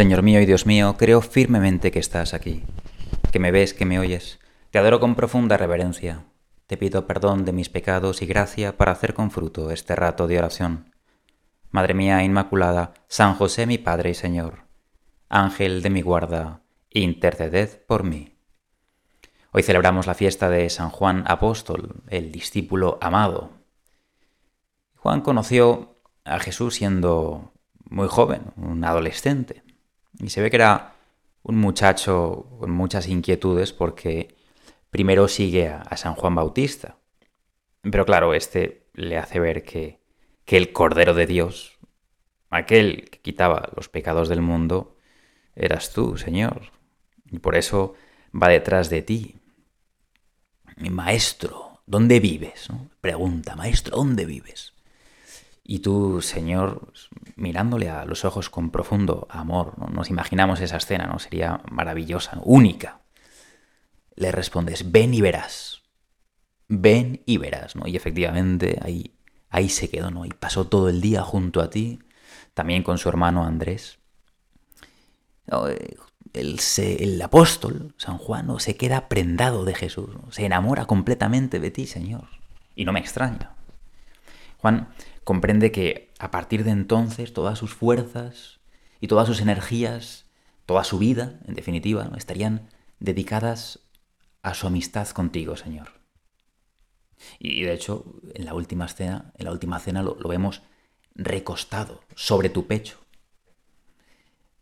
Señor mío y Dios mío, creo firmemente que estás aquí, que me ves, que me oyes. Te adoro con profunda reverencia. Te pido perdón de mis pecados y gracia para hacer con fruto este rato de oración. Madre mía Inmaculada, San José mi Padre y Señor, Ángel de mi guarda, interceded por mí. Hoy celebramos la fiesta de San Juan Apóstol, el discípulo amado. Juan conoció a Jesús siendo muy joven, un adolescente. Y se ve que era un muchacho con muchas inquietudes porque primero sigue a, San Juan Bautista. Pero claro, este le hace ver que, que el Cordero de Dios, aquel que quitaba los pecados del mundo, eras tú, Señor. Y por eso va detrás de ti. Maestro, ¿dónde vives? Pregunta, maestro, ¿dónde vives? Y tú, Señor, mirándole a los ojos con profundo amor, ¿no? nos imaginamos esa escena, ¿no? Sería maravillosa, única. Le respondes, ven y verás. Ven y verás, ¿no? Y efectivamente ahí, ahí se quedó, ¿no? Y pasó todo el día junto a ti, también con su hermano Andrés. El, el, apóstol, San Juan, ¿no? se queda prendado de Jesús, se enamora completamente de ti, Señor. Y no me extraña. Juan comprende que a partir de entonces todas sus fuerzas y todas sus energías, toda su vida, en definitiva, estarían dedicadas a su amistad contigo, Señor. Y de hecho, en la última cena, en la última cena lo, vemos recostado sobre tu pecho.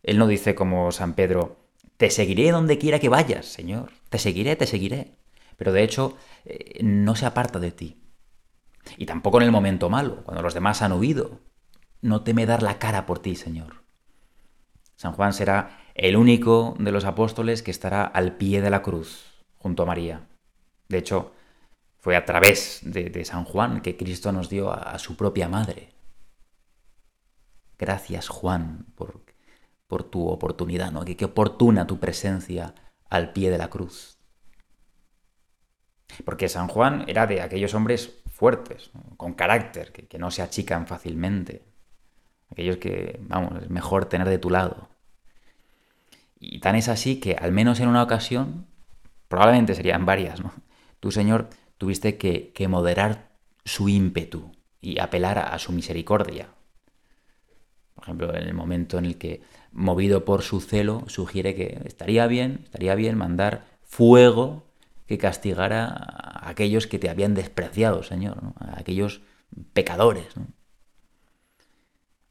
Él no dice como San Pedro, te seguiré donde quiera que vayas, Señor, te seguiré, te seguiré. Pero de hecho, eh, no se aparta de ti. Y tampoco en el momento malo, cuando los demás han huido. No teme dar la cara por ti, Señor. San Juan será el único de los apóstoles que estará al pie de la cruz, junto a María. De hecho, fue a través de, San Juan que Cristo nos dio a, su propia madre. Gracias, Juan, por, por tu oportunidad, ¿no? qué oportuna tu presencia al pie de la cruz. Porque San Juan era de aquellos hombres fuertes, con carácter, que, no se achican fácilmente. Aquellos que, vamos, es mejor tener de tu lado. Y tan es así que, al menos en una ocasión, probablemente serían varias, ¿no? Tú, Señor, tuviste que, moderar su ímpetu y apelar a, a su misericordia. Por ejemplo, en el momento en el que, movido por su celo, sugiere que estaría bien, estaría bien mandar fuego que castigara aquellos que te habían despreciado, Señor, a aquellos pecadores.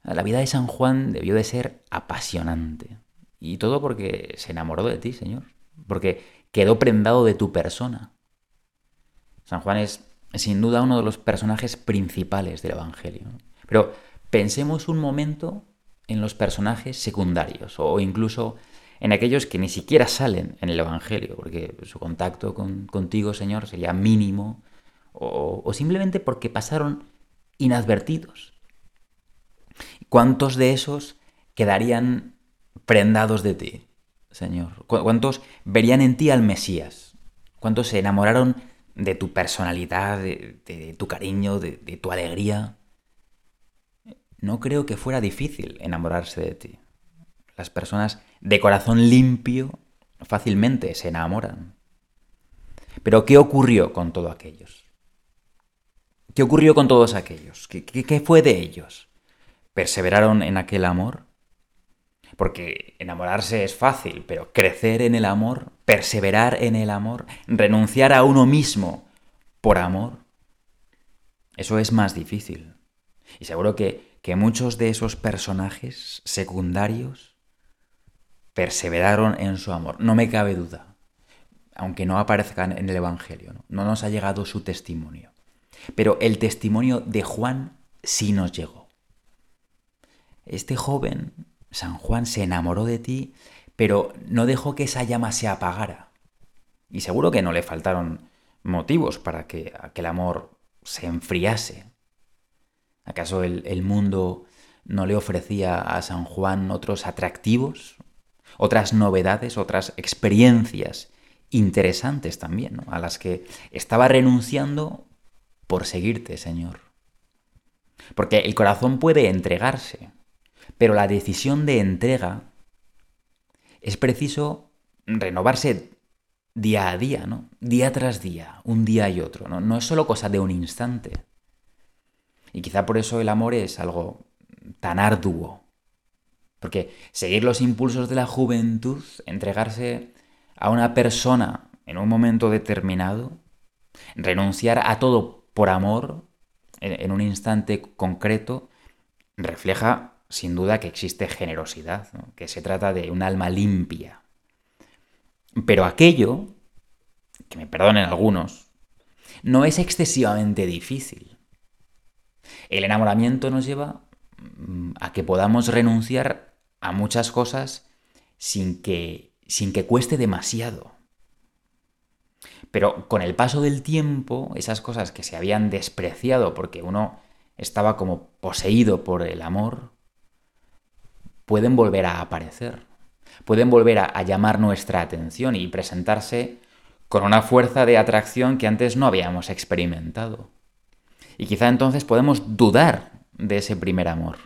La vida de San Juan debió de ser apasionante. Y todo porque se enamoró de ti, Señor. Porque quedó prendado de tu persona. San Juan es sin duda uno de los personajes principales del Evangelio. Pero pensemos un momento en los personajes secundarios o incluso en aquellos que ni siquiera salen en el Evangelio, porque su contacto con, contigo, Señor, sería mínimo, o, simplemente porque pasaron inadvertidos. ¿Cuántos de esos quedarían prendados de ti, Señor? ¿Cuántos verían en ti al Mesías? ¿Cuántos se enamoraron de tu personalidad, de, tu cariño, de tu alegría? No creo que fuera difícil enamorarse de ti. Las personas de corazón limpio fácilmente se enamoran. Pero ¿qué ocurrió con todos aquellos? ¿Qué ocurrió con todos aquellos? ¿Qué, fue de ellos? ¿Perseveraron en aquel amor? Porque enamorarse es fácil, pero crecer en el amor, perseverar en el amor, renunciar a uno mismo por amor, eso es más difícil. Y seguro que, que muchos de esos personajes secundarios perseveraron en su amor. No me cabe duda, aunque no aparezcan en el Evangelio, ¿no? nos ha llegado su testimonio. Pero el testimonio de Juan sí nos llegó. Este joven, San Juan, se enamoró de ti, pero no dejó que esa llama se apagara. Y seguro que no le faltaron motivos para que aquel amor se enfriase. ¿Acaso el, el mundo no le ofrecía a San Juan otros atractivos, otras novedades, otras experiencias interesantes también, a las que estaba renunciando por seguirte, Señor. Porque el corazón puede entregarse, pero la decisión de entrega es preciso renovarse día a día, ¿no? Día tras día, un día y otro, ¿no? No es solo cosa de un instante. Y quizá por eso el amor es algo tan arduo. Porque seguir los impulsos de la juventud, entregarse a una persona en un momento determinado, renunciar a todo por amor en un instante concreto, refleja sin duda que existe generosidad, que se trata de un alma limpia. Pero aquello, que me perdonen algunos, no es excesivamente difícil. El enamoramiento nos lleva mm, a que podamos renunciar a muchas cosas sin que, sin que cueste demasiado. Pero con el paso del tiempo, esas cosas que se habían despreciado porque uno estaba como poseído por el amor, pueden volver a aparecer, pueden volver a, llamar nuestra atención y presentarse con una fuerza de atracción que antes no habíamos experimentado. Y quizá entonces podemos dudar de ese primer amor.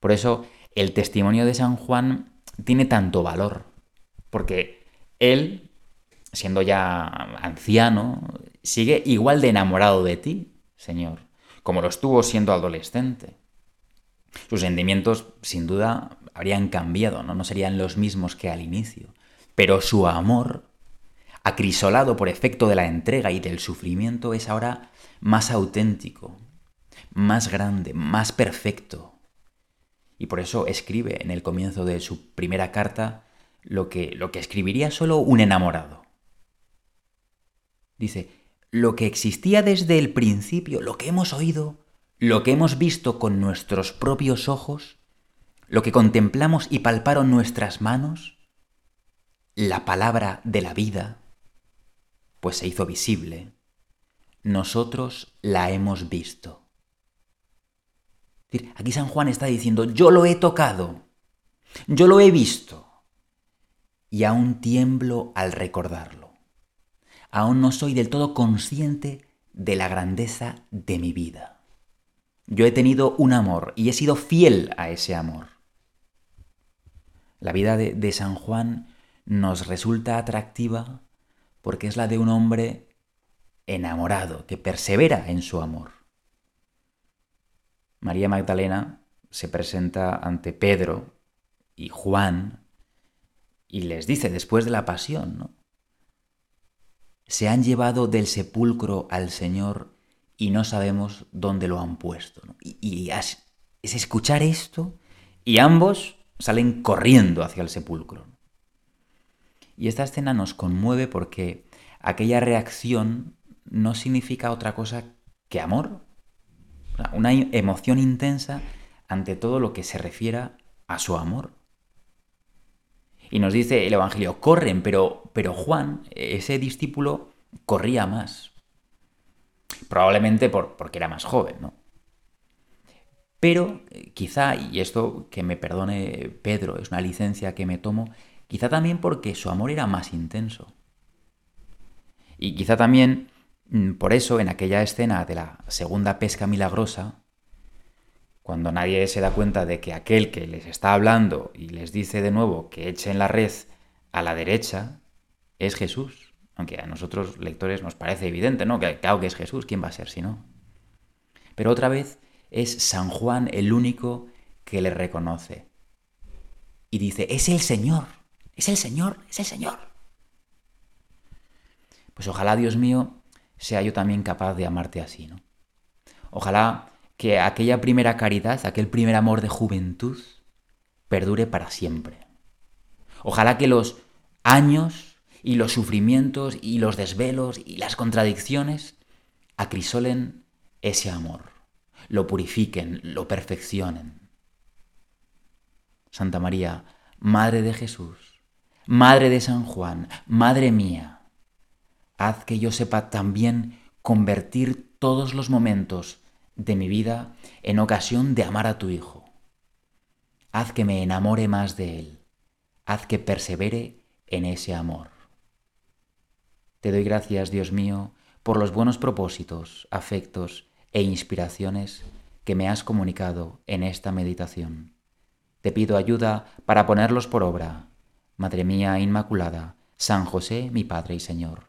Por eso el testimonio de San Juan tiene tanto valor, porque él, siendo ya anciano, sigue igual de enamorado de ti, Señor, como lo estuvo siendo adolescente. Sus sentimientos, sin duda, habrían cambiado, ¿no? no serían los mismos que al inicio. Pero su amor, acrisolado por efecto de la entrega y del sufrimiento, es ahora más auténtico, más grande, más perfecto. Y por eso escribe en el comienzo de su primera carta lo que, lo que escribiría solo un enamorado. Dice, lo que existía desde el principio, lo que hemos oído, lo que hemos visto con nuestros propios ojos, lo que contemplamos y palparon nuestras manos, la palabra de la vida, pues se hizo visible, nosotros la hemos visto. Aquí San Juan está diciendo, yo lo he tocado, yo lo he visto, y aún tiemblo al recordarlo. Aún no soy del todo consciente de la grandeza de mi vida. Yo he tenido un amor y he sido fiel a ese amor. La vida de, San Juan nos resulta atractiva porque es la de un hombre enamorado, que persevera en su amor. María Magdalena se presenta ante Pedro y Juan y les dice después de la pasión, ¿no? Se han llevado del sepulcro al Señor y no sabemos dónde lo han puesto. Y, es escuchar esto y ambos salen corriendo hacia el sepulcro. Y esta escena nos conmueve porque aquella reacción no significa otra cosa que amor, una emoción intensa ante todo lo que se refiera a su amor. Y nos dice el Evangelio, corren, pero, pero Juan, ese discípulo, corría más. Probablemente por, porque era más joven, ¿no? Pero eh, quizá, y esto que me perdone Pedro, es una licencia que me tomo, quizá también porque su amor era más intenso. Y quizá también por eso en aquella escena de la segunda pesca milagrosa, cuando nadie se da cuenta de que aquel que les está hablando y les dice de nuevo que echen la red a la derecha, es Jesús. Aunque a nosotros lectores nos parece evidente, ¿no? Que claro que es Jesús, ¿quién va a ser si no? Pero otra vez es San Juan el único que le reconoce. Y dice, es el Señor, es el Señor, es el Señor. Pues ojalá, Dios mío, sea yo también capaz de amarte así, ¿no? Ojalá que aquella primera caridad, aquel primer amor de juventud, perdure para siempre. Ojalá que los años y los sufrimientos y los desvelos y las contradicciones acrisolen ese amor, lo purifiquen, lo perfeccionen. Santa María, Madre de Jesús, Madre de San Juan, Madre mía, haz que yo sepa también convertir todos los momentos de mi vida en ocasión de amar a tu Hijo. Haz que me enamore más de Él. Haz que persevere en ese amor. Te doy gracias, Dios mío, por los buenos propósitos, afectos e inspiraciones que me has comunicado en esta meditación. Te pido ayuda para ponerlos por obra Madre mía Inmaculada, San José, mi Padre y Señor,